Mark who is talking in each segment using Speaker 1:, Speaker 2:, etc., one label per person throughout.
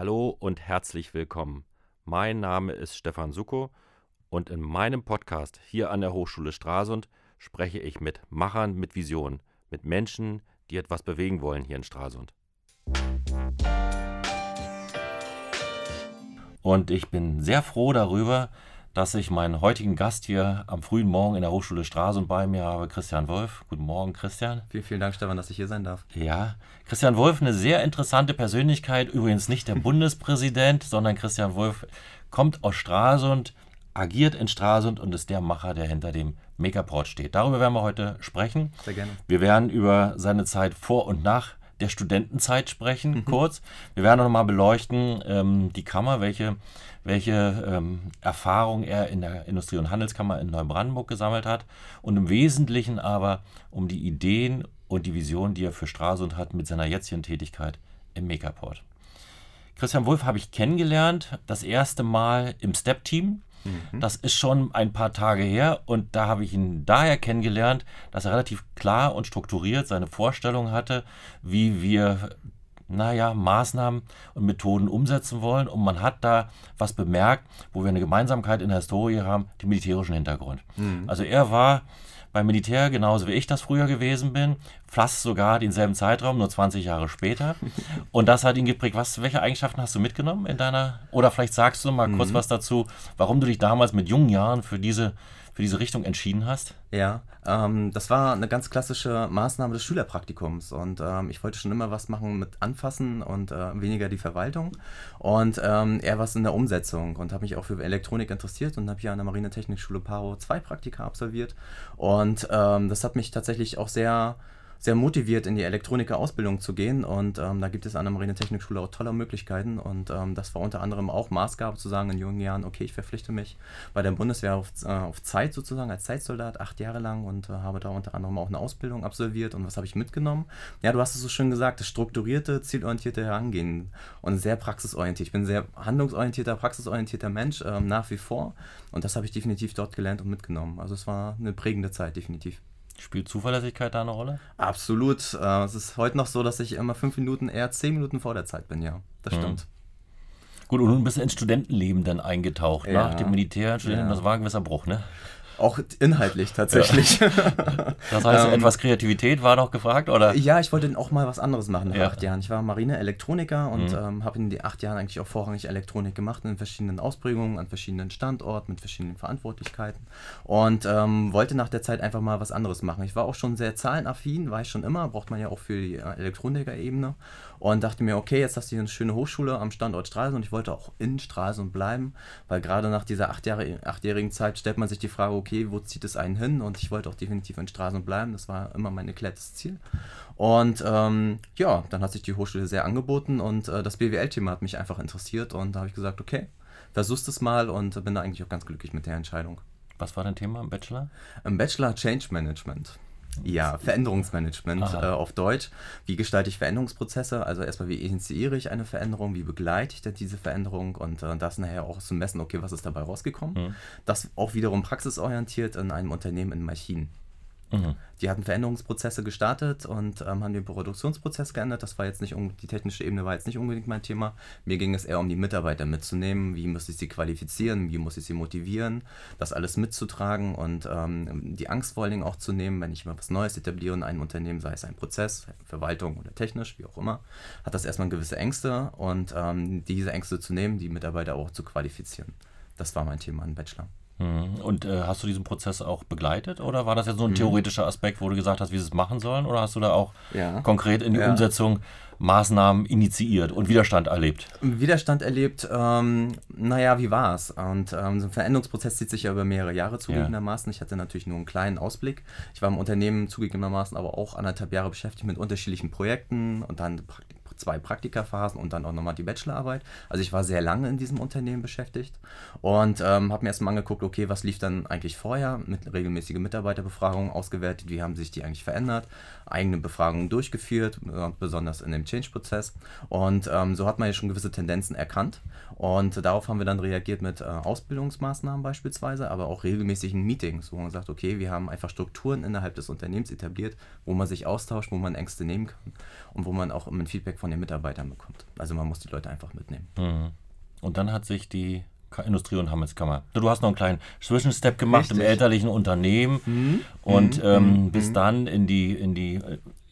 Speaker 1: Hallo und herzlich willkommen. Mein Name ist Stefan Suko und in meinem Podcast hier an der Hochschule Stralsund spreche ich mit Machern mit Visionen, mit Menschen, die etwas bewegen wollen hier in Stralsund. Und ich bin sehr froh darüber, dass ich meinen heutigen Gast hier am frühen Morgen in der Hochschule Stralsund bei mir habe, Christian Wolf. Guten Morgen, Christian.
Speaker 2: Vielen, vielen Dank, Stefan, dass ich hier sein darf.
Speaker 1: Ja, Christian Wolf, eine sehr interessante Persönlichkeit. Übrigens nicht der Bundespräsident, sondern Christian Wolf kommt aus Stralsund, agiert in Stralsund und ist der Macher, der hinter dem Megaport steht. Darüber werden wir heute sprechen.
Speaker 2: Sehr gerne.
Speaker 1: Wir werden über seine Zeit vor und nach der Studentenzeit sprechen, mhm. kurz. Wir werden auch nochmal beleuchten, ähm, die Kammer, welche welche ähm, Erfahrung er in der Industrie- und Handelskammer in Neubrandenburg gesammelt hat und im Wesentlichen aber um die Ideen und die Vision, die er für Stralsund hat mit seiner jetzigen Tätigkeit im Megaport. Christian Wolf habe ich kennengelernt, das erste Mal im Step-Team. Mhm. Das ist schon ein paar Tage her und da habe ich ihn daher kennengelernt, dass er relativ klar und strukturiert seine Vorstellung hatte, wie wir naja, Maßnahmen und Methoden umsetzen wollen. Und man hat da was bemerkt, wo wir eine Gemeinsamkeit in der Historie haben, den militärischen Hintergrund. Mhm. Also er war beim Militär, genauso wie ich das früher gewesen bin, fast sogar denselben Zeitraum, nur 20 Jahre später. Und das hat ihn geprägt. Was, welche Eigenschaften hast du mitgenommen in deiner, oder vielleicht sagst du mal mhm. kurz was dazu, warum du dich damals mit jungen Jahren für diese für diese Richtung entschieden hast?
Speaker 2: Ja, ähm, das war eine ganz klassische Maßnahme des Schülerpraktikums und ähm, ich wollte schon immer was machen mit Anfassen und äh, weniger die Verwaltung und ähm, eher was in der Umsetzung und habe mich auch für Elektronik interessiert und habe hier an der Marinetechnikschule Paro zwei Praktika absolviert und ähm, das hat mich tatsächlich auch sehr sehr motiviert, in die Elektroniker-Ausbildung zu gehen. Und ähm, da gibt es an der Marinetechnikschule auch tolle Möglichkeiten. Und ähm, das war unter anderem auch Maßgabe zu sagen in jungen Jahren, okay, ich verpflichte mich bei der Bundeswehr auf, äh, auf Zeit sozusagen, als Zeitsoldat, acht Jahre lang und äh, habe da unter anderem auch eine Ausbildung absolviert. Und was habe ich mitgenommen? Ja, du hast es so schön gesagt, das strukturierte, zielorientierte Herangehen und sehr praxisorientiert. Ich bin sehr handlungsorientierter, praxisorientierter Mensch, ähm, nach wie vor. Und das habe ich definitiv dort gelernt und mitgenommen. Also es war eine prägende Zeit, definitiv.
Speaker 1: Spielt Zuverlässigkeit da eine Rolle?
Speaker 2: Absolut. Äh, es ist heute noch so, dass ich immer fünf Minuten, eher zehn Minuten vor der Zeit bin, ja. Das mhm. stimmt.
Speaker 1: Gut, und du bist ins Studentenleben dann eingetaucht, ja. nach dem Militär. Ja. Das war ein gewisser Bruch, ne?
Speaker 2: Auch inhaltlich tatsächlich. Ja.
Speaker 1: Das heißt, ähm, etwas Kreativität war noch gefragt, oder?
Speaker 2: Ja, ich wollte auch mal was anderes machen nach ja. acht Jahren. Ich war Marine-Elektroniker und mhm. ähm, habe in den acht Jahren eigentlich auch vorrangig Elektronik gemacht, in verschiedenen Ausprägungen, an verschiedenen Standorten, mit verschiedenen Verantwortlichkeiten. Und ähm, wollte nach der Zeit einfach mal was anderes machen. Ich war auch schon sehr zahlenaffin, war ich schon immer, braucht man ja auch für die äh, Elektroniker-Ebene und dachte mir, okay, jetzt hast du hier eine schöne Hochschule am Standort Stralsund und ich wollte auch in Stralsund bleiben, weil gerade nach dieser acht Jahre, achtjährigen Zeit stellt man sich die Frage, okay, wo zieht es einen hin? Und ich wollte auch definitiv in Stralsund bleiben, das war immer mein erklärtes Ziel. Und ähm, ja, dann hat sich die Hochschule sehr angeboten und äh, das BWL-Thema hat mich einfach interessiert und da habe ich gesagt, okay, versuchst es mal und bin da eigentlich auch ganz glücklich mit der Entscheidung.
Speaker 1: Was war dein Thema im Bachelor?
Speaker 2: Im Bachelor Change Management. Ja, Veränderungsmanagement äh, auf Deutsch. Wie gestalte ich Veränderungsprozesse? Also erstmal, wie initiiere ich eine Veränderung? Wie begleite ich denn diese Veränderung? Und äh, das nachher auch zu messen, okay, was ist dabei rausgekommen? Mhm. Das auch wiederum praxisorientiert in einem Unternehmen in Maschinen. Mhm. Die hatten Veränderungsprozesse gestartet und ähm, haben den Produktionsprozess geändert. Das war jetzt nicht die technische Ebene war jetzt nicht unbedingt mein Thema. Mir ging es eher um die Mitarbeiter mitzunehmen. Wie muss ich sie qualifizieren? Wie muss ich sie motivieren? Das alles mitzutragen und ähm, die Angst vor allen Dingen auch zu nehmen, wenn ich mal was Neues etabliere in einem Unternehmen, sei es ein Prozess, Verwaltung oder technisch, wie auch immer, hat das erstmal gewisse Ängste und ähm, diese Ängste zu nehmen, die Mitarbeiter auch zu qualifizieren. Das war mein Thema im Bachelor.
Speaker 1: Mhm. Und äh, hast du diesen Prozess auch begleitet oder war das jetzt so ein mhm. theoretischer Aspekt, wo du gesagt hast, wie sie es machen sollen? Oder hast du da auch ja. konkret in die ja. Umsetzung Maßnahmen initiiert und Widerstand erlebt?
Speaker 2: Widerstand erlebt, ähm, naja, wie war es? Und ähm, so ein Veränderungsprozess zieht sich ja über mehrere Jahre zugegebenermaßen. Ja. Ich hatte natürlich nur einen kleinen Ausblick. Ich war im Unternehmen zugegebenermaßen aber auch anderthalb Jahre beschäftigt mit unterschiedlichen Projekten und dann zwei Praktikaphasen und dann auch nochmal die Bachelorarbeit. Also ich war sehr lange in diesem Unternehmen beschäftigt und ähm, habe mir erstmal angeguckt, okay, was lief dann eigentlich vorher mit regelmäßigen Mitarbeiterbefragungen ausgewertet, wie haben sich die eigentlich verändert, eigene Befragungen durchgeführt, besonders in dem Change-Prozess. Und ähm, so hat man ja schon gewisse Tendenzen erkannt und darauf haben wir dann reagiert mit äh, Ausbildungsmaßnahmen beispielsweise, aber auch regelmäßigen Meetings, wo man sagt, okay, wir haben einfach Strukturen innerhalb des Unternehmens etabliert, wo man sich austauscht, wo man Ängste nehmen kann und wo man auch mit Feedback von von den Mitarbeitern bekommt. Also man muss die Leute einfach mitnehmen.
Speaker 1: Mhm. Und dann hat sich die Industrie- und Handelskammer. Du hast noch einen kleinen Zwischenstep gemacht Richtig. im elterlichen Unternehmen mhm. und mhm. ähm, mhm. bist dann in die, in die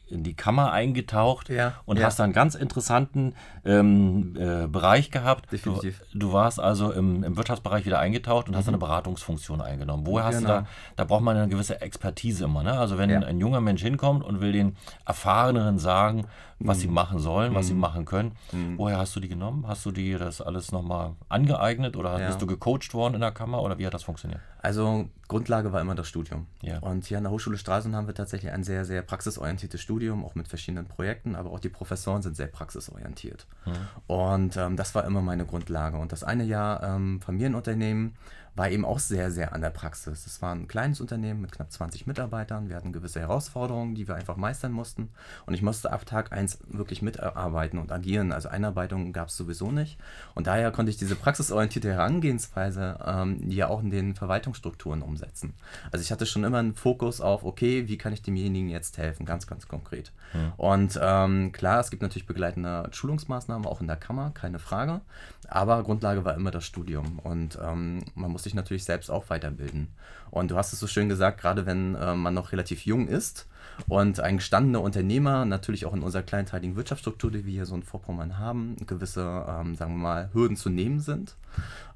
Speaker 1: in die Kammer eingetaucht ja, und ja. hast da einen ganz interessanten ähm, äh, Bereich gehabt. Definitiv. Du, du warst also im, im, Wirtschaftsbereich wieder eingetaucht und mhm. hast eine Beratungsfunktion eingenommen. Woher hast genau. du da, da braucht man eine gewisse Expertise immer. Ne? Also wenn ja. ein junger Mensch hinkommt und will den Erfahreneren sagen, was mhm. sie machen sollen, was mhm. sie machen können, mhm. woher hast du die genommen? Hast du dir das alles nochmal angeeignet oder bist du gecoacht worden in der Kammer oder wie hat das funktioniert?
Speaker 2: Also Grundlage war immer das Studium. Ja. Und hier an der Hochschule Stralsund haben wir tatsächlich ein sehr, sehr praxisorientiertes Studium, auch mit verschiedenen Projekten, aber auch die Professoren sind sehr praxisorientiert. Mhm. Und ähm, das war immer meine Grundlage. Und das eine Jahr ähm, Familienunternehmen war eben auch sehr, sehr an der Praxis. Es war ein kleines Unternehmen mit knapp 20 Mitarbeitern. Wir hatten gewisse Herausforderungen, die wir einfach meistern mussten. Und ich musste ab Tag 1 wirklich mitarbeiten und agieren. Also Einarbeitung gab es sowieso nicht. Und daher konnte ich diese praxisorientierte Herangehensweise ähm, ja auch in den Verwaltungsstrukturen umsetzen. Also ich hatte schon immer einen Fokus auf, okay, wie kann ich demjenigen jetzt helfen, ganz, ganz konkret. Mhm. Und ähm, klar, es gibt natürlich begleitende Schulungsmaßnahmen, auch in der Kammer, keine Frage. Aber Grundlage war immer das Studium. Und ähm, man muss sich natürlich selbst auch weiterbilden. Und du hast es so schön gesagt, gerade wenn äh, man noch relativ jung ist und ein gestandener Unternehmer, natürlich auch in unserer kleinteiligen Wirtschaftsstruktur, die wir hier so in Vorpommern haben, gewisse, ähm, sagen wir mal, Hürden zu nehmen sind.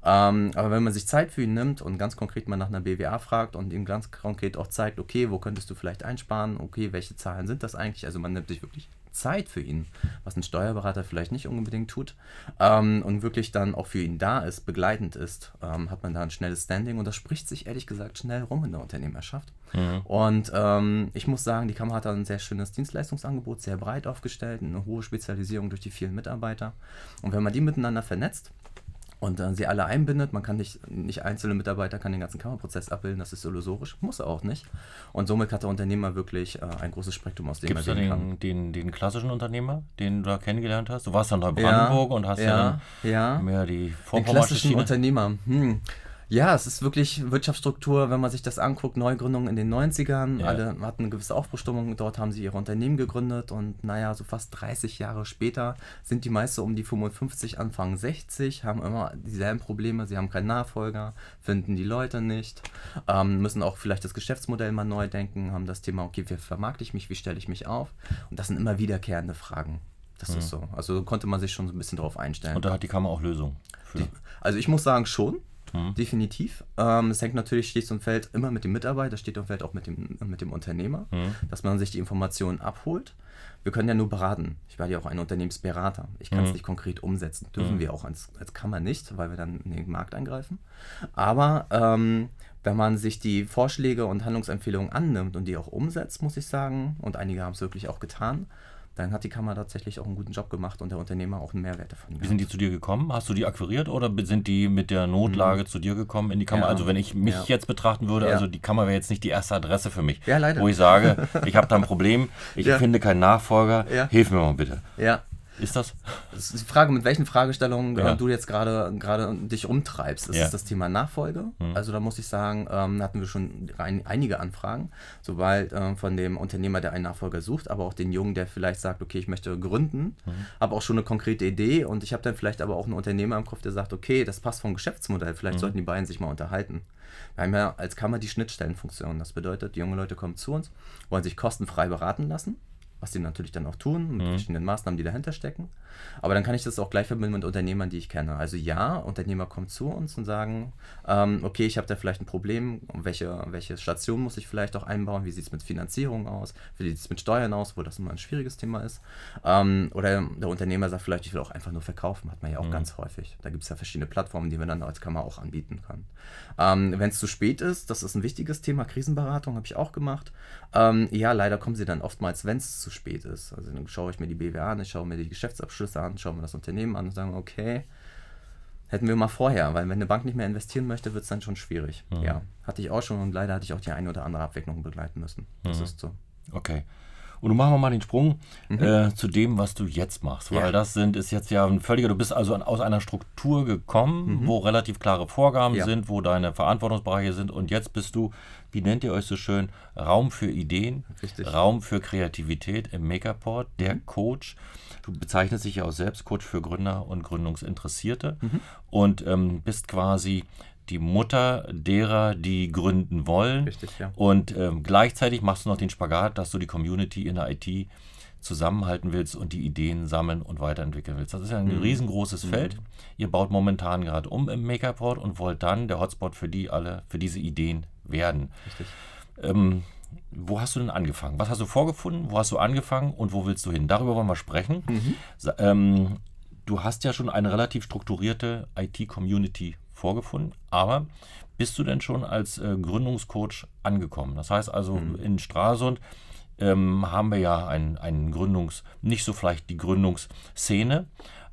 Speaker 2: Ähm, aber wenn man sich Zeit für ihn nimmt und ganz konkret mal nach einer BWA fragt und ihm ganz konkret auch zeigt, okay, wo könntest du vielleicht einsparen, okay, welche Zahlen sind das eigentlich? Also man nimmt sich wirklich Zeit für ihn, was ein Steuerberater vielleicht nicht unbedingt tut, ähm, und wirklich dann auch für ihn da ist, begleitend ist, ähm, hat man da ein schnelles Standing und das spricht sich ehrlich gesagt schnell rum in der Unternehmerschaft. Mhm. Und ähm, ich muss sagen, die Kammer hat da ein sehr schönes Dienstleistungsangebot, sehr breit aufgestellt, eine hohe Spezialisierung durch die vielen Mitarbeiter. Und wenn man die miteinander vernetzt, und dann sie alle einbindet. Man kann nicht, nicht einzelne Mitarbeiter kann den ganzen Kammerprozess abbilden, das ist illusorisch, muss er auch nicht. Und somit hat der Unternehmer wirklich äh, ein großes Spektrum, aus dem
Speaker 1: Gibt's er Gibt es den, den, den, klassischen Unternehmer, den du da kennengelernt hast? Du warst ja in Neubrandenburg ja, und hast ja, ja, ja mehr die
Speaker 2: Vorpommersche Den klassischen. Unternehmer, hm. Ja, es ist wirklich Wirtschaftsstruktur, wenn man sich das anguckt, Neugründung in den 90ern. Ja. Alle hatten eine gewisse Aufbruchstimmung, dort haben sie ihre Unternehmen gegründet und naja, so fast 30 Jahre später sind die meisten um die 55, Anfang 60, haben immer dieselben Probleme, sie haben keinen Nachfolger, finden die Leute nicht, ähm, müssen auch vielleicht das Geschäftsmodell mal neu denken, haben das Thema, okay, wie vermarkte ich mich, wie stelle ich mich auf? Und das sind immer wiederkehrende Fragen. Das mhm. ist so. Also konnte man sich schon so ein bisschen darauf einstellen.
Speaker 1: Und da hat die Kammer auch Lösungen.
Speaker 2: also ich muss sagen, schon. Mhm. Definitiv. Ähm, es hängt natürlich stets und fällt immer mit dem Mitarbeiter, steht und fällt auch mit dem, mit dem Unternehmer, mhm. dass man sich die Informationen abholt. Wir können ja nur beraten. Ich war ja auch ein Unternehmensberater. Ich kann es mhm. nicht konkret umsetzen. Dürfen wir auch als, als Kammer nicht, weil wir dann in den Markt eingreifen. Aber ähm, wenn man sich die Vorschläge und Handlungsempfehlungen annimmt und die auch umsetzt, muss ich sagen, und einige haben es wirklich auch getan, dann hat die Kammer tatsächlich auch einen guten Job gemacht und der Unternehmer auch einen Mehrwert davon.
Speaker 1: Wie sind die zu dir gekommen? Hast du die akquiriert oder sind die mit der Notlage mhm. zu dir gekommen in die Kammer? Ja. Also wenn ich mich ja. jetzt betrachten würde, also die Kammer wäre jetzt nicht die erste Adresse für mich, ja, leider. wo ich sage, ich habe da ein Problem, ich finde keinen Nachfolger, hilf mir mal bitte.
Speaker 2: Ja,
Speaker 1: ist das?
Speaker 2: Das ist die Frage, mit welchen Fragestellungen ja. du jetzt gerade gerade dich umtreibst. Ist ja. das Thema Nachfolge? Mhm. Also da muss ich sagen, ähm, hatten wir schon ein, einige Anfragen, sobald ähm, von dem Unternehmer, der einen Nachfolger sucht, aber auch den Jungen, der vielleicht sagt, okay, ich möchte gründen, mhm. habe auch schon eine konkrete Idee und ich habe dann vielleicht aber auch einen Unternehmer im Kopf, der sagt, okay, das passt vom Geschäftsmodell, vielleicht mhm. sollten die beiden sich mal unterhalten. Wir haben ja als Kammer die Schnittstellenfunktion. Das bedeutet, die junge Leute kommen zu uns, wollen sich kostenfrei beraten lassen was die natürlich dann auch tun, mit mhm. verschiedenen Maßnahmen, die dahinter stecken. Aber dann kann ich das auch gleich verbinden mit Unternehmern, die ich kenne. Also ja, Unternehmer kommen zu uns und sagen, ähm, okay, ich habe da vielleicht ein Problem, welche, welche Station muss ich vielleicht auch einbauen, wie sieht es mit Finanzierung aus, wie sieht es mit Steuern aus, wo das immer ein schwieriges Thema ist. Ähm, oder der Unternehmer sagt vielleicht, ich will auch einfach nur verkaufen, hat man ja auch mhm. ganz häufig. Da gibt es ja verschiedene Plattformen, die man dann als Kammer auch anbieten kann. Ähm, Wenn es zu spät ist, das ist ein wichtiges Thema, Krisenberatung habe ich auch gemacht. Ähm, ja, leider kommen sie dann oftmals, wenn es zu spät ist. Also dann schaue ich mir die BWA an, ich schaue mir die Geschäftsabschlüsse an, schaue mir das Unternehmen an und sage, okay, hätten wir mal vorher, weil wenn eine Bank nicht mehr investieren möchte, wird es dann schon schwierig. Mhm. Ja, hatte ich auch schon und leider hatte ich auch die eine oder andere Abwicklung begleiten müssen. Das mhm. ist so.
Speaker 1: Okay. Und du machen wir mal den Sprung mhm. äh, zu dem, was du jetzt machst. Weil ja. das sind, ist jetzt ja ein völliger, du bist also aus einer Struktur gekommen, mhm. wo relativ klare Vorgaben ja. sind, wo deine Verantwortungsbereiche sind. Und jetzt bist du, wie nennt ihr euch so schön, Raum für Ideen, Richtig. Raum für Kreativität im Makerport, der mhm. Coach. Du bezeichnest dich ja auch selbst Coach für Gründer und Gründungsinteressierte mhm. und ähm, bist quasi die Mutter derer, die gründen wollen. Richtig, ja. Und ähm, gleichzeitig machst du noch den Spagat, dass du die Community in der IT zusammenhalten willst und die Ideen sammeln und weiterentwickeln willst. Das ist ja ein mhm. riesengroßes mhm. Feld. Ihr baut momentan gerade um im Makerport und wollt dann der Hotspot für die alle, für diese Ideen werden. Richtig. Ähm, wo hast du denn angefangen? Was hast du vorgefunden? Wo hast du angefangen und wo willst du hin? Darüber wollen wir sprechen. Mhm. Ähm, du hast ja schon eine relativ strukturierte IT-Community vorgefunden, aber bist du denn schon als äh, Gründungscoach angekommen? Das heißt also, mhm. in Stralsund ähm, haben wir ja einen, einen Gründungs-, nicht so vielleicht die Gründungsszene,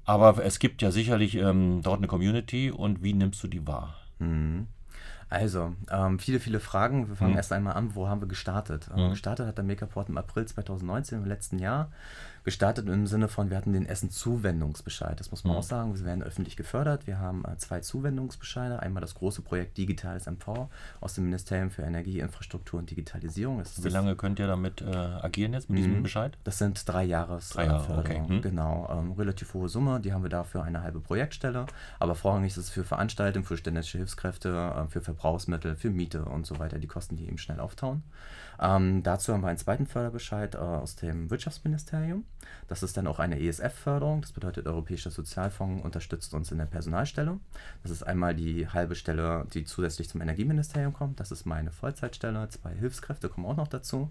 Speaker 1: aber es gibt ja sicherlich ähm, dort eine Community und wie nimmst du die wahr?
Speaker 2: Mhm. Also, ähm, viele, viele Fragen. Wir fangen mhm. erst einmal an, wo haben wir gestartet? Ähm, mhm. Gestartet hat der Makerport im April 2019, im letzten Jahr gestartet im Sinne von, wir hatten den Essen-Zuwendungsbescheid. Das muss man mhm. auch sagen. Wir werden öffentlich gefördert. Wir haben äh, zwei Zuwendungsbescheide. Einmal das große Projekt Digitales MV aus dem Ministerium für Energie, Infrastruktur und Digitalisierung.
Speaker 1: Wie lange könnt ihr damit äh, agieren jetzt mit diesem mhm. Bescheid?
Speaker 2: Das sind drei Jahres
Speaker 1: drei Jahre, okay.
Speaker 2: Mhm. Genau, ähm, relativ hohe Summe. Die haben wir dafür eine halbe Projektstelle. Aber vorrangig ist es für Veranstaltungen, für ständische Hilfskräfte, äh, für Verbrauchsmittel, für Miete und so weiter. Die Kosten, die eben schnell auftauen. Ähm, dazu haben wir einen zweiten Förderbescheid äh, aus dem Wirtschaftsministerium. Das ist dann auch eine ESF-Förderung. Das bedeutet, Europäischer Sozialfonds unterstützt uns in der Personalstelle. Das ist einmal die halbe Stelle, die zusätzlich zum Energieministerium kommt. Das ist meine Vollzeitstelle. Zwei Hilfskräfte kommen auch noch dazu.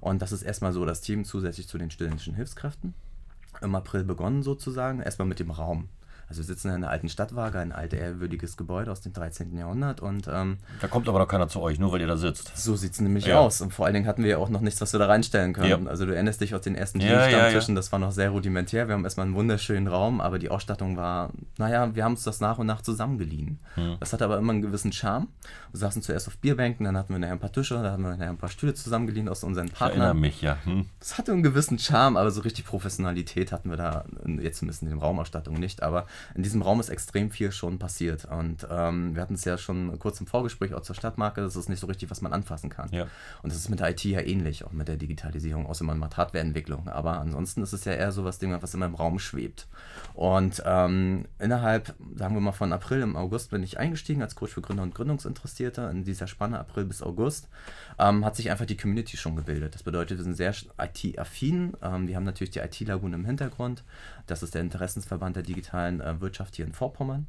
Speaker 2: Und das ist erstmal so das Team zusätzlich zu den studentischen Hilfskräften. Im April begonnen sozusagen, erstmal mit dem Raum. Also wir sitzen in einer alten Stadtwaage, ein altes, ehrwürdiges Gebäude aus dem 13. Jahrhundert. Und, ähm,
Speaker 1: da kommt aber noch keiner zu euch, nur weil ihr da sitzt.
Speaker 2: So sieht es nämlich ja. aus. Und vor allen Dingen hatten wir ja auch noch nichts, was wir da reinstellen können. Ja. Also du erinnerst dich aus den ersten ja, Stammtischen, das war noch sehr rudimentär. Wir haben erstmal einen wunderschönen Raum, aber die Ausstattung war, naja, wir haben uns das nach und nach zusammengeliehen. Hm. Das hatte aber immer einen gewissen Charme. Wir saßen zuerst auf Bierbänken, dann hatten wir nachher ein paar Tische, dann hatten wir nachher ein paar Stühle zusammengeliehen aus unseren Partnern. Ich
Speaker 1: erinnere mich, ja. Hm.
Speaker 2: Das hatte einen gewissen Charme, aber so richtig Professionalität hatten wir da jetzt zumindest in der Raumausstattung nicht. Aber in diesem Raum ist extrem viel schon passiert. Und ähm, wir hatten es ja schon kurz im Vorgespräch auch zur Stadtmarke, das ist nicht so richtig, was man anfassen kann. Ja. Und das ist mit der IT ja ähnlich, auch mit der Digitalisierung, außer man macht Hardwareentwicklung. Aber ansonsten ist es ja eher so was Ding, was immer im Raum schwebt. Und ähm, innerhalb, sagen wir mal von April, im August bin ich eingestiegen als Coach für Gründer und Gründungsinteressierte. In dieser Spanne April bis August ähm, hat sich einfach die Community schon gebildet. Das bedeutet, wir sind sehr IT-affin. Ähm, wir haben natürlich die IT-Lagune im Hintergrund. Das ist der Interessensverband der digitalen äh, Wirtschaft hier in Vorpommern.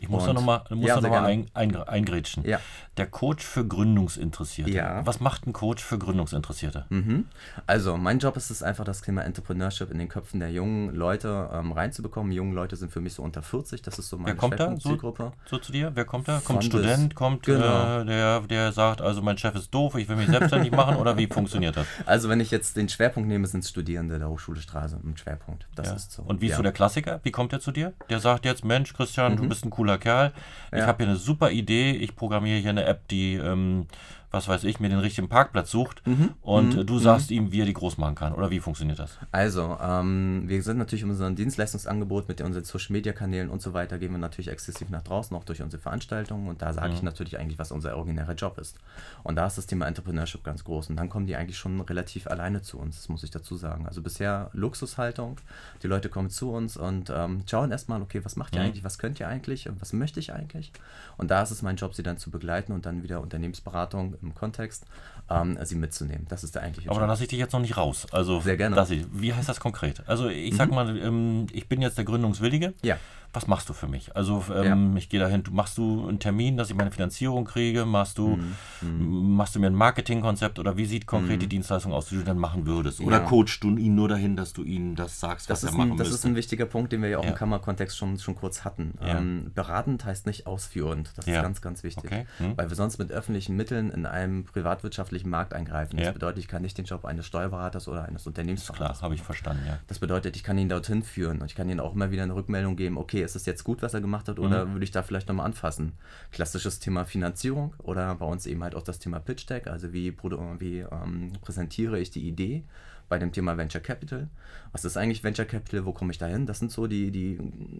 Speaker 1: Ich muss und, da nochmal ja, noch ein, ein, eingrätschen. Ja. Der Coach für Gründungsinteressierte. Ja. Was macht ein Coach für Gründungsinteressierte?
Speaker 2: Mhm. Also, mein Job ist es einfach, das Thema Entrepreneurship in den Köpfen der jungen Leute ähm, reinzubekommen. Junge Leute sind für mich so unter 40, das ist so meine
Speaker 1: Wer kommt da so, so, zu dir? Wer kommt da? Kommt ein Student, kommt genau. äh, der, der sagt, also mein Chef ist doof, ich will mich selbstständig machen oder wie funktioniert das?
Speaker 2: Also, wenn ich jetzt den Schwerpunkt nehme, sind Studierende der Hochschule Straße im Schwerpunkt.
Speaker 1: Das ist so. Und wie ist so der Klassiker? Wie kommt der zu dir? Der sagt jetzt, Mensch, Christian, mhm. du bist ein cooler Kerl. Ich ja. habe hier eine super Idee. Ich programmiere hier eine App, die ähm, was weiß ich, mir den richtigen Parkplatz sucht mhm. und mhm. du sagst ihm, wie er die groß machen kann. Oder wie funktioniert das?
Speaker 2: Also, ähm, wir sind natürlich in unserem Dienstleistungsangebot mit unseren Social Media Kanälen und so weiter, gehen wir natürlich exzessiv nach draußen, auch durch unsere Veranstaltungen. Und da sage ich mhm. natürlich eigentlich, was unser originärer Job ist. Und da ist das Thema Entrepreneurship ganz groß. Und dann kommen die eigentlich schon relativ alleine zu uns, das muss ich dazu sagen. Also bisher Luxushaltung. Die Leute kommen zu uns und ähm, schauen erstmal, okay, was macht ihr mhm. eigentlich, was könnt ihr eigentlich, was möchte ich eigentlich? Und da ist es mein Job, sie dann zu begleiten und dann wieder Unternehmensberatung im Kontext, ähm, sie mitzunehmen. Das ist der eigentliche
Speaker 1: Aber dann lasse ich dich jetzt noch nicht raus. Also,
Speaker 2: Sehr gerne.
Speaker 1: Ich, wie heißt das konkret? Also ich sag mhm. mal, ähm, ich bin jetzt der Gründungswillige.
Speaker 2: Ja
Speaker 1: was machst du für mich? Also ähm, ja. ich gehe dahin, machst du einen Termin, dass ich meine Finanzierung kriege? Machst du, mhm. mhm. machst du mir ein Marketingkonzept oder wie sieht konkret mhm. die Dienstleistung aus, die du dann machen würdest? Oder ja. coachst du ihn nur dahin, dass du ihm das sagst,
Speaker 2: was das er machen ein, Das müsste? ist ein wichtiger Punkt, den wir ja auch ja. im Kammerkontext schon, schon kurz hatten. Ähm, beratend heißt nicht ausführend. Das ist ganz, ganz wichtig. Okay. Hm. Weil wir sonst mit öffentlichen Mitteln in einem privatwirtschaftlichen Markt eingreifen. Das bedeutet, ich kann nicht den Job eines Steuerberaters oder eines Unternehmensberaters
Speaker 1: Klar, habe ich verstanden, ja.
Speaker 2: Das bedeutet, ich kann ihn dorthin führen und ich kann ihnen auch immer wieder eine Rückmeldung geben, okay, okay, ist das jetzt gut, was er gemacht hat, oder mhm. würde ich da vielleicht nochmal anfassen? Klassisches Thema Finanzierung oder bei uns eben halt auch das Thema Pitch Deck, also wie, wie ähm, präsentiere ich die Idee bei dem Thema Venture Capital. Was ist eigentlich Venture Capital? Wo komme ich da hin? Das sind so die, die,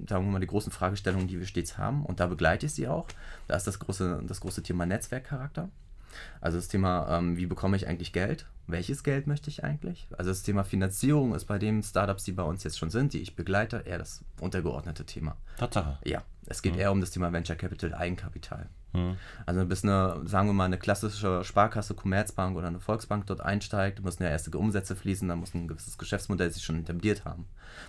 Speaker 2: sagen wir mal, die großen Fragestellungen, die wir stets haben. Und da begleite ich sie auch. Da ist das große, das große Thema Netzwerkcharakter. Also das Thema, ähm, wie bekomme ich eigentlich Geld? Welches Geld möchte ich eigentlich? Also das Thema Finanzierung ist bei den Startups, die bei uns jetzt schon sind, die ich begleite, eher das untergeordnete Thema.
Speaker 1: Tatsache.
Speaker 2: Ja, es geht mhm. eher um das Thema Venture Capital, Eigenkapital. Mhm. Also bis eine, sagen wir mal, eine klassische Sparkasse, Commerzbank oder eine Volksbank dort einsteigt, müssen ja erste Umsätze fließen, da muss ein gewisses Geschäftsmodell sich schon etabliert haben.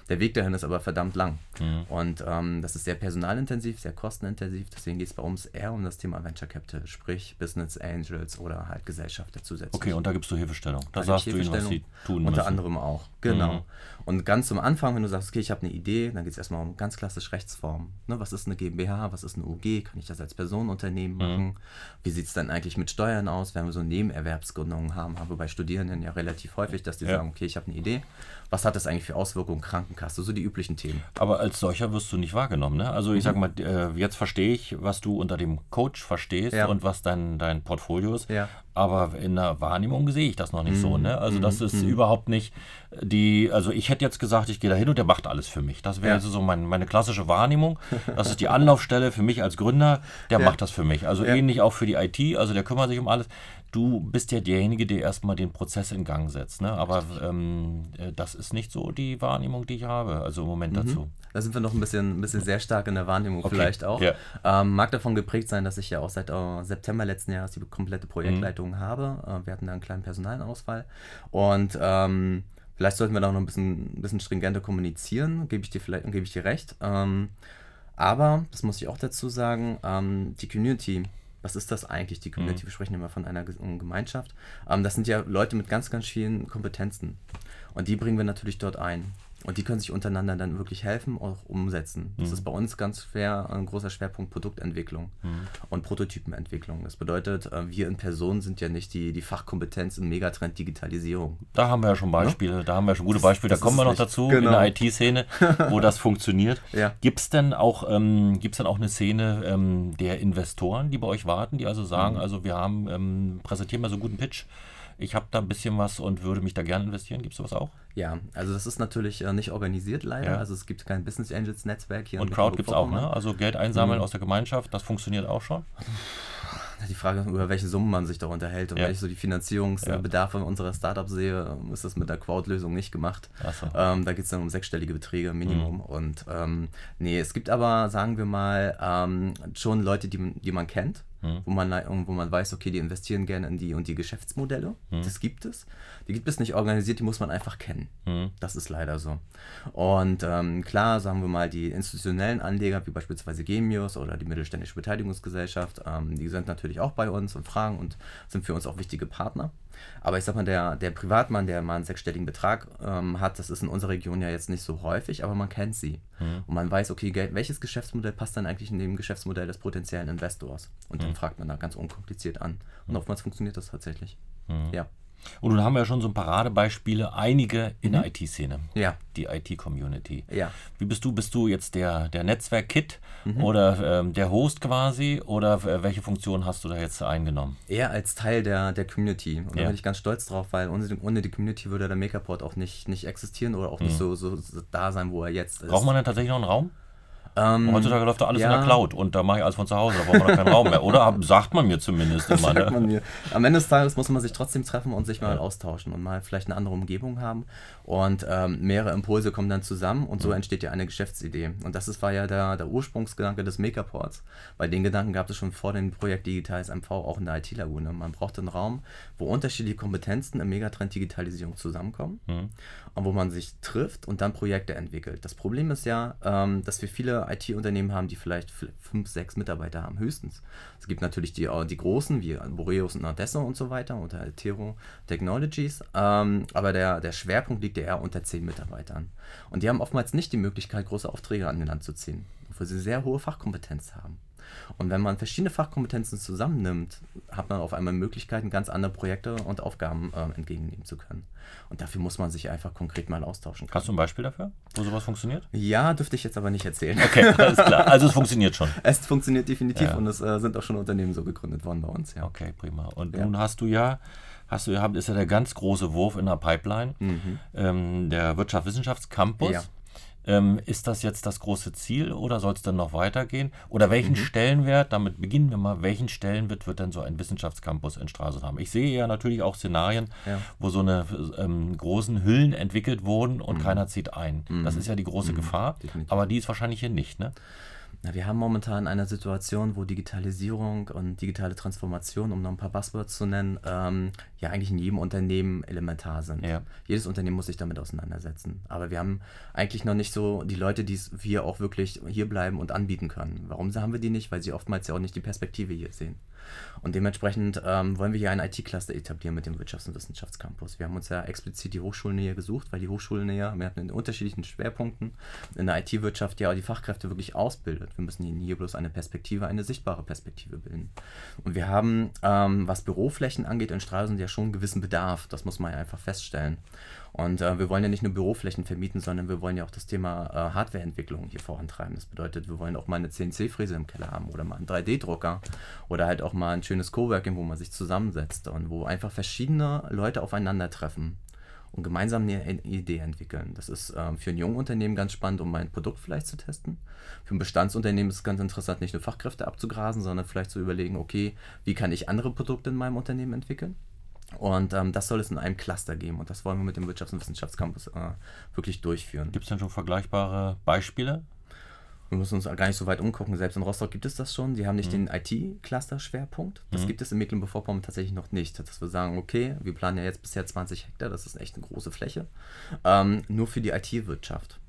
Speaker 2: Der Weg dahin ist aber verdammt lang. Mhm. Und ähm, das ist sehr personalintensiv, sehr kostenintensiv. Deswegen geht es bei uns eher um das Thema Venture Capital, sprich Business Angels oder halt Gesellschafter zusätzlich.
Speaker 1: Okay, und da gibst du Hilfestellung. Da, da sagst du ihnen, was sie tun
Speaker 2: Unter müssen. anderem auch, genau. Mhm. Und ganz zum Anfang, wenn du sagst, okay, ich habe eine Idee, dann geht es erstmal um ganz klassisch Rechtsformen. Ne, was ist eine GmbH, was ist eine UG? Kann ich das als Personenunternehmen mhm. machen? Wie sieht es dann eigentlich mit Steuern aus, wenn wir so Nebenerwerbsgründungen haben? Haben wir bei Studierenden ja relativ häufig, dass die ja. sagen, okay, ich habe eine Idee was hat das eigentlich für Auswirkungen, Krankenkasse, so die üblichen Themen.
Speaker 1: Aber als solcher wirst du nicht wahrgenommen, ne? Also ich mhm. sag mal, äh, jetzt verstehe ich, was du unter dem Coach verstehst ja. und was dein, dein Portfolio ist. Ja. Aber in der Wahrnehmung sehe ich das noch nicht mhm. so, ne? Also das mhm. ist mhm. überhaupt nicht die, also ich hätte jetzt gesagt, ich gehe da hin und der macht alles für mich. Das wäre also so mein, meine klassische Wahrnehmung. Das ist die Anlaufstelle für mich als Gründer, der macht das für mich. Also ähnlich auch für die IT, also der kümmert sich um alles du bist ja derjenige, der erstmal den Prozess in Gang setzt. Ne? Aber ähm, äh, das ist nicht so die Wahrnehmung, die ich habe, also im Moment mhm. dazu.
Speaker 2: Da sind wir noch ein bisschen, ein bisschen sehr stark in der Wahrnehmung okay. vielleicht auch. Ja. Ähm, mag davon geprägt sein, dass ich ja auch seit äh, September letzten Jahres die komplette Projektleitung mhm. habe. Äh, wir hatten da einen kleinen Personalausfall. Und ähm, vielleicht sollten wir da noch ein bisschen, ein bisschen stringenter kommunizieren, gebe ich dir vielleicht gebe ich dir recht. Ähm, aber, das muss ich auch dazu sagen, ähm, die Community was ist das eigentlich, die Community? Mhm. Wir sprechen immer von einer Gemeinschaft. Ähm, das sind ja Leute mit ganz, ganz vielen Kompetenzen. Und die bringen wir natürlich dort ein. Und die können sich untereinander dann wirklich helfen, auch umsetzen. Das mhm. ist bei uns ganz schwer ein großer Schwerpunkt Produktentwicklung mhm. und Prototypenentwicklung. Das bedeutet, äh, wir in Person sind ja nicht die, die Fachkompetenz im Megatrend Digitalisierung.
Speaker 1: Da haben wir ja schon Beispiele, ja? da haben wir schon gute Beispiele, da kommen wir noch dazu genau. in der IT-Szene, wo das funktioniert. Ja. Gibt es denn auch, ähm, gibt's denn auch eine Szene ähm, der Investoren, die bei euch warten, die also sagen, mhm. also wir haben, ähm, präsentieren wir so einen guten Pitch, ich habe da ein bisschen was und würde mich da gerne investieren. Gibt es sowas auch?
Speaker 2: Ja, also das ist natürlich äh, nicht organisiert leider. Ja. Also es gibt kein Business Angels Netzwerk
Speaker 1: hier. Und Crowd gibt es auch, ne? Also Geld einsammeln mhm. aus der Gemeinschaft, das funktioniert auch schon.
Speaker 2: Die Frage, über welche Summen man sich da unterhält und ja. wenn ich so die Finanzierungsbedarfe ja. unserer Startups sehe, ist das mit der Crowd-Lösung nicht gemacht. So. Ähm, da geht es dann um sechsstellige Beträge Minimum. Mhm. Und ähm, nee, es gibt aber, sagen wir mal, ähm, schon Leute, die, die man kennt mhm. wo, man, wo man weiß, okay, die investieren gerne in die und die Geschäftsmodelle. Mhm. Das gibt es. Die gibt es nicht organisiert, die muss man einfach kennen. Mhm. Das ist leider so. Und ähm, klar, sagen wir mal, die institutionellen Anleger, wie beispielsweise Gemius oder die Mittelständische Beteiligungsgesellschaft, ähm, die sind natürlich auch bei uns und fragen und sind für uns auch wichtige Partner. Aber ich sag mal, der, der Privatmann, der mal einen sechsstelligen Betrag ähm, hat, das ist in unserer Region ja jetzt nicht so häufig, aber man kennt sie. Mhm. Und man weiß, okay, welches Geschäftsmodell passt dann eigentlich in dem Geschäftsmodell des potenziellen Investors? Und mhm. dann fragt man da ganz unkompliziert an. Und oftmals funktioniert das tatsächlich.
Speaker 1: Mhm. Ja. Und nun haben wir ja schon so ein Paradebeispiele, einige in der mhm. IT-Szene. Ja. Die IT-Community. Ja. Wie bist du? Bist du jetzt der, der Netzwerk-Kit mhm. oder ähm, der Host quasi? Oder äh, welche Funktion hast du da jetzt eingenommen?
Speaker 2: Eher als Teil der, der Community. Und ja. da bin ich ganz stolz drauf, weil ohne, ohne die Community würde der Makerport auch nicht, nicht existieren oder auch nicht mhm. so, so, so da sein, wo er jetzt
Speaker 1: ist. Braucht man denn tatsächlich noch einen Raum? Ähm, Heutzutage läuft da alles ja. in der Cloud und da mache ich alles von zu Hause, da braucht man keinen Raum mehr. Oder sagt man mir zumindest immer. Ne?
Speaker 2: Man mir. Am Ende des Tages muss man sich trotzdem treffen und sich mal ja. austauschen und mal vielleicht eine andere Umgebung haben. Und ähm, mehrere Impulse kommen dann zusammen und so mhm. entsteht ja eine Geschäftsidee. Und das ist, war ja der, der Ursprungsgedanke des Makerports. Bei den Gedanken gab es schon vor dem Projekt Digitales MV auch in der IT-Lagune. Man braucht einen Raum, wo unterschiedliche Kompetenzen im Megatrend Digitalisierung zusammenkommen mhm. und wo man sich trifft und dann Projekte entwickelt. Das Problem ist ja, ähm, dass wir viele IT-Unternehmen haben, die vielleicht fünf, sechs Mitarbeiter haben, höchstens. Es gibt natürlich die, die großen, wie Boreus und Adesso und so weiter, unter Altero Technologies, ähm, aber der, der Schwerpunkt liegt eher unter zehn Mitarbeitern. Und die haben oftmals nicht die Möglichkeit, große Aufträge an den Land zu ziehen, obwohl sie sehr hohe Fachkompetenz haben. Und wenn man verschiedene Fachkompetenzen zusammennimmt, hat man auf einmal Möglichkeiten, ganz andere Projekte und Aufgaben äh, entgegennehmen zu können. Und dafür muss man sich einfach konkret mal austauschen
Speaker 1: können. Hast du ein Beispiel dafür, wo sowas funktioniert?
Speaker 2: Ja, dürfte ich jetzt aber nicht erzählen.
Speaker 1: Okay, alles klar. Also es funktioniert schon.
Speaker 2: Es funktioniert definitiv ja. und es äh, sind auch schon Unternehmen so gegründet worden bei uns.
Speaker 1: Ja. Okay, prima. Und ja. nun hast du ja hast du gehabt, ist ja der ganz große Wurf in der Pipeline, mhm. ähm, der Wirtschaftswissenschaftscampus. Ja. Ähm, ist das jetzt das große Ziel oder soll es dann noch weitergehen? Oder welchen mhm. Stellenwert, damit beginnen wir mal, welchen Stellenwert wird denn so ein Wissenschaftscampus in Stralsund haben? Ich sehe ja natürlich auch Szenarien, ja. wo so eine ähm, großen Hüllen entwickelt wurden und mhm. keiner zieht ein. Das mhm. ist ja die große mhm. Gefahr, Definitiv. aber die ist wahrscheinlich hier nicht, ne?
Speaker 2: Na, wir haben momentan eine Situation, wo Digitalisierung und digitale Transformation, um noch ein paar Buzzwords zu nennen, ähm, ja eigentlich in jedem Unternehmen elementar sind. Ja. Jedes Unternehmen muss sich damit auseinandersetzen. Aber wir haben eigentlich noch nicht so die Leute, die wir auch wirklich hier bleiben und anbieten können. Warum haben wir die nicht? Weil sie oftmals ja auch nicht die Perspektive hier sehen. Und dementsprechend ähm, wollen wir hier ein IT-Cluster etablieren mit dem Wirtschafts- und Wissenschaftscampus. Wir haben uns ja explizit die Hochschulnähe gesucht, weil die Hochschulnähe, wir hatten in unterschiedlichen Schwerpunkten in der IT-Wirtschaft ja die Fachkräfte wirklich ausbildet. Wir müssen ihnen hier bloß eine Perspektive, eine sichtbare Perspektive bilden. Und wir haben, ähm, was Büroflächen angeht, in Stralsund ja schon einen gewissen Bedarf. Das muss man ja einfach feststellen. Und äh, wir wollen ja nicht nur Büroflächen vermieten, sondern wir wollen ja auch das Thema äh, Hardwareentwicklung hier vorantreiben. Das bedeutet, wir wollen auch mal eine CNC-Fräse im Keller haben oder mal einen 3D-Drucker oder halt auch mal ein schönes Coworking, wo man sich zusammensetzt und wo einfach verschiedene Leute aufeinandertreffen und gemeinsam eine Idee entwickeln. Das ist ähm, für ein junges Unternehmen ganz spannend, um mein Produkt vielleicht zu testen. Für ein Bestandsunternehmen ist es ganz interessant, nicht nur Fachkräfte abzugrasen, sondern vielleicht zu überlegen, okay, wie kann ich andere Produkte in meinem Unternehmen entwickeln? Und ähm, das soll es in einem Cluster geben und das wollen wir mit dem Wirtschafts- und Wissenschaftscampus äh, wirklich durchführen.
Speaker 1: Gibt es denn schon vergleichbare Beispiele?
Speaker 2: Wir müssen uns gar nicht so weit umgucken. Selbst in Rostock gibt es das schon. Die haben nicht mhm. den IT-Cluster-Schwerpunkt. Das mhm. gibt es in Mecklenburg-Vorpommern tatsächlich noch nicht. Dass wir sagen, okay, wir planen ja jetzt bisher 20 Hektar, das ist echt eine große Fläche. Ähm, nur für die IT-Wirtschaft.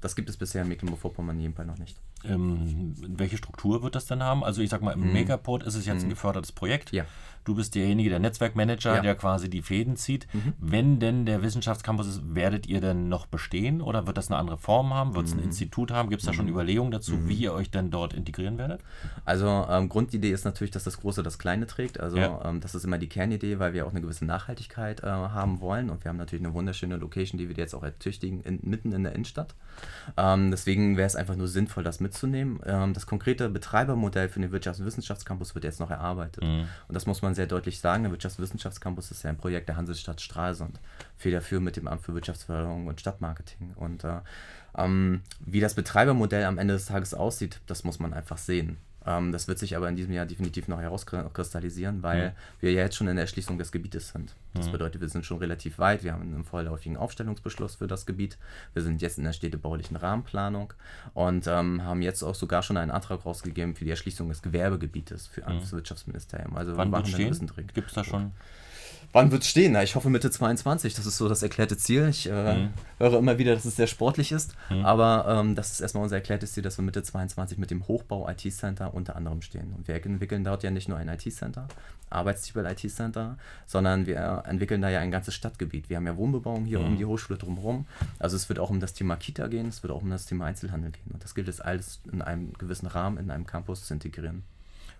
Speaker 2: Das gibt es bisher in Mecklenburg-Vorpommern jedenfalls noch nicht.
Speaker 1: Ähm, welche Struktur wird das denn haben? Also ich sag mal, im mhm. Megaport ist es jetzt mhm. ein gefördertes Projekt. Ja. Du bist derjenige, der Netzwerkmanager, ja. der quasi die Fäden zieht. Mhm. Wenn denn der Wissenschaftscampus ist, werdet ihr denn noch bestehen oder wird das eine andere Form haben? Wird es ein mhm. Institut haben? Gibt es da schon mhm. Überlegungen dazu, mhm. wie ihr euch denn dort integrieren werdet?
Speaker 2: Also ähm, Grundidee ist natürlich, dass das Große das Kleine trägt. Also ja. ähm, das ist immer die Kernidee, weil wir auch eine gewisse Nachhaltigkeit äh, haben wollen. Und wir haben natürlich eine wunderschöne Location, die wir jetzt auch ertüchtigen, in, mitten in der Innenstadt. Ähm, deswegen wäre es einfach nur sinnvoll, das mitzunehmen. Ähm, das konkrete Betreibermodell für den Wirtschafts- und Wissenschaftscampus wird jetzt noch erarbeitet. Und das muss man sehr deutlich sagen, der Wirtschaftswissenschaftscampus ist ja ein Projekt der Hansestadt Stralsund. Federführend mit dem Amt für Wirtschaftsförderung und Stadtmarketing. Und äh, ähm, wie das Betreibermodell am Ende des Tages aussieht, das muss man einfach sehen. Ähm, das wird sich aber in diesem Jahr definitiv noch herauskristallisieren, weil mhm. wir ja jetzt schon in der Erschließung des Gebietes sind. Das mhm. bedeutet, wir sind schon relativ weit. Wir haben einen vorläufigen Aufstellungsbeschluss für das Gebiet. Wir sind jetzt in der städtebaulichen Rahmenplanung und ähm, haben jetzt auch sogar schon einen Antrag rausgegeben für die Erschließung des Gewerbegebietes für mhm. das Wirtschaftsministerium.
Speaker 1: Also Wann wir machen einen Gibt es da schon?
Speaker 2: Wann wird es stehen? Na, ich hoffe Mitte 22. Das ist so das erklärte Ziel. Ich äh, mhm. höre immer wieder, dass es sehr sportlich ist. Mhm. Aber ähm, das ist erstmal unser erklärtes Ziel, dass wir Mitte 22 mit dem Hochbau IT-Center unter anderem stehen. Und wir entwickeln dort ja nicht nur ein IT-Center, Arbeitstitel IT-Center, sondern wir entwickeln da ja ein ganzes Stadtgebiet. Wir haben ja Wohnbebauung hier mhm. um die Hochschule drumherum. Also es wird auch um das Thema Kita gehen, es wird auch um das Thema Einzelhandel gehen. Und das gilt es alles in einem gewissen Rahmen, in einem Campus zu integrieren.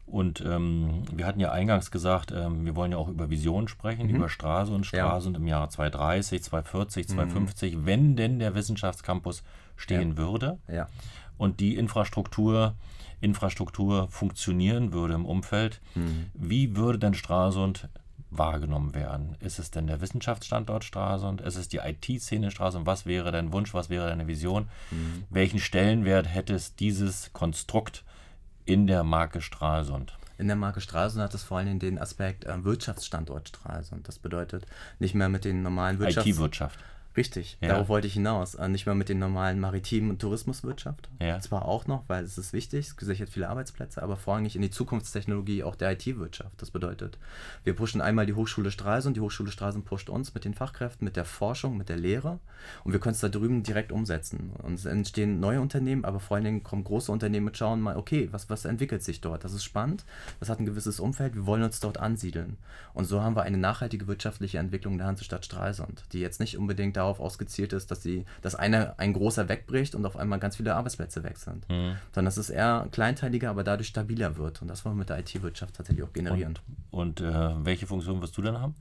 Speaker 1: Und ähm, wir hatten ja eingangs gesagt, ähm, wir wollen ja auch über Visionen sprechen, mhm. über Straße und Straße ja. im Jahr 2030, 2040, 2050, mhm. wenn denn der Wissenschaftscampus stehen ja. würde ja. und die Infrastruktur, Infrastruktur funktionieren würde im Umfeld, mhm. wie würde denn Stralsund wahrgenommen werden? Ist es denn der Wissenschaftsstandort Stralsund? Ist es die IT-Szene Stralsund? Was wäre dein Wunsch? Was wäre deine Vision? Mhm. Welchen Stellenwert hätte es dieses Konstrukt in der Marke Stralsund?
Speaker 2: In der Marke Stralsund hat es vor allem den Aspekt äh, Wirtschaftsstandort Stralsund. Das bedeutet nicht mehr mit den normalen
Speaker 1: Wirtschafts... IT-Wirtschaft.
Speaker 2: Richtig, ja. darauf wollte ich hinaus. Äh, nicht mehr mit den normalen maritimen und Tourismuswirtschaft. Ja. Zwar auch noch, weil es ist wichtig, es gesichert viele Arbeitsplätze, aber vorrangig in die Zukunftstechnologie auch der IT-Wirtschaft. Das bedeutet, wir pushen einmal die Hochschule Stralsund, die Hochschule Stralsund pusht uns mit den Fachkräften, mit der Forschung, mit der Lehre und wir können es da drüben direkt umsetzen. Und es entstehen neue Unternehmen, aber vor allen Dingen kommen große Unternehmen und schauen mal, okay, was, was entwickelt sich dort? Das ist spannend, das hat ein gewisses Umfeld, wir wollen uns dort ansiedeln. Und so haben wir eine nachhaltige wirtschaftliche Entwicklung der Hansestadt Stralsund, die jetzt nicht unbedingt darauf darauf ausgezielt ist, dass sie, dass eine, ein großer wegbricht und auf einmal ganz viele Arbeitsplätze weg sind. Mhm. Sondern dass es eher kleinteiliger, aber dadurch stabiler wird. Und das wollen wir mit der IT-Wirtschaft tatsächlich auch generieren.
Speaker 1: Und, und äh, welche Funktion wirst du dann haben?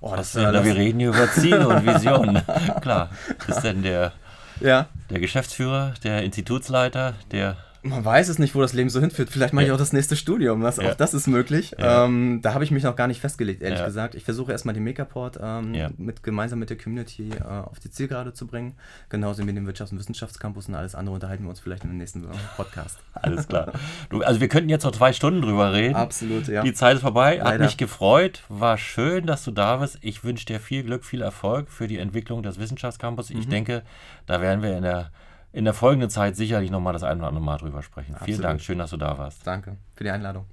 Speaker 1: Oh, das, das, äh, wir reden hier über Ziele und Visionen. Klar. Ist denn der, ja. der Geschäftsführer, der Institutsleiter, der
Speaker 2: man weiß es nicht, wo das Leben so hinführt. Vielleicht mache ich auch das nächste Studium. Das, ja. Auch das ist möglich. Ja. Ähm, da habe ich mich noch gar nicht festgelegt, ehrlich ja. gesagt. Ich versuche erstmal den Megaport ähm, mit, gemeinsam mit der Community äh, auf die Zielgerade zu bringen. Genauso wie den Wirtschafts- und Wissenschaftscampus und alles andere unterhalten wir uns vielleicht in dem nächsten Podcast.
Speaker 1: Alles klar. Du, also wir könnten jetzt noch zwei Stunden drüber reden.
Speaker 2: Absolut, ja.
Speaker 1: Die Zeit ist vorbei. Leider. Hat mich gefreut. War schön, dass du da bist. Ich wünsche dir viel Glück, viel Erfolg für die Entwicklung des Wissenschaftscampus. Ich mhm. denke, da werden wir in der in der folgenden Zeit sicherlich nochmal das ein oder andere Mal drüber sprechen. Absolut. Vielen Dank, schön, dass du da warst.
Speaker 2: Danke für die Einladung.